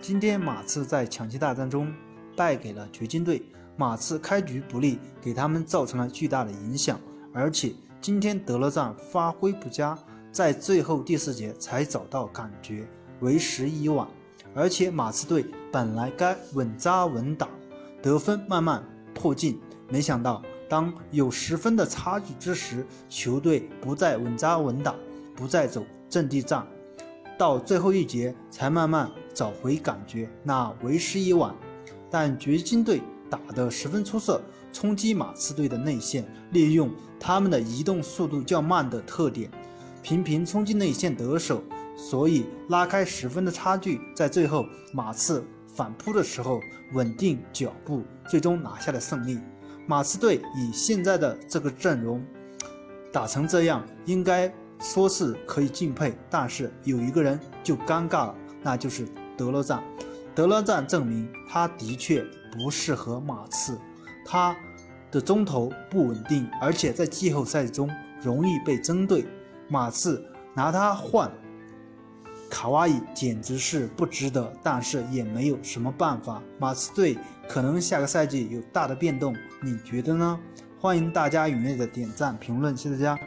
今天马刺在抢七大战中败给了掘金队，马刺开局不利，给他们造成了巨大的影响。而且今天德罗赞发挥不佳，在最后第四节才找到感觉，为时已晚。而且马刺队本来该稳扎稳打，得分慢慢迫近，没想到当有十分的差距之时，球队不再稳扎稳打，不再走阵地战，到最后一节才慢慢找回感觉，那为时已晚。但掘金队打得十分出色，冲击马刺队的内线，利用他们的移动速度较慢的特点，频频冲击内线得手。所以拉开十分的差距，在最后马刺反扑的时候稳定脚步，最终拿下了胜利。马刺队以现在的这个阵容打成这样，应该说是可以敬佩。但是有一个人就尴尬了，那就是德罗赞。德罗赞证明他的确不适合马刺，他的中投不稳定，而且在季后赛中容易被针对。马刺拿他换。卡哇伊简直是不值得，但是也没有什么办法。马刺队可能下个赛季有大的变动，你觉得呢？欢迎大家踊跃的点赞评论，谢谢大家。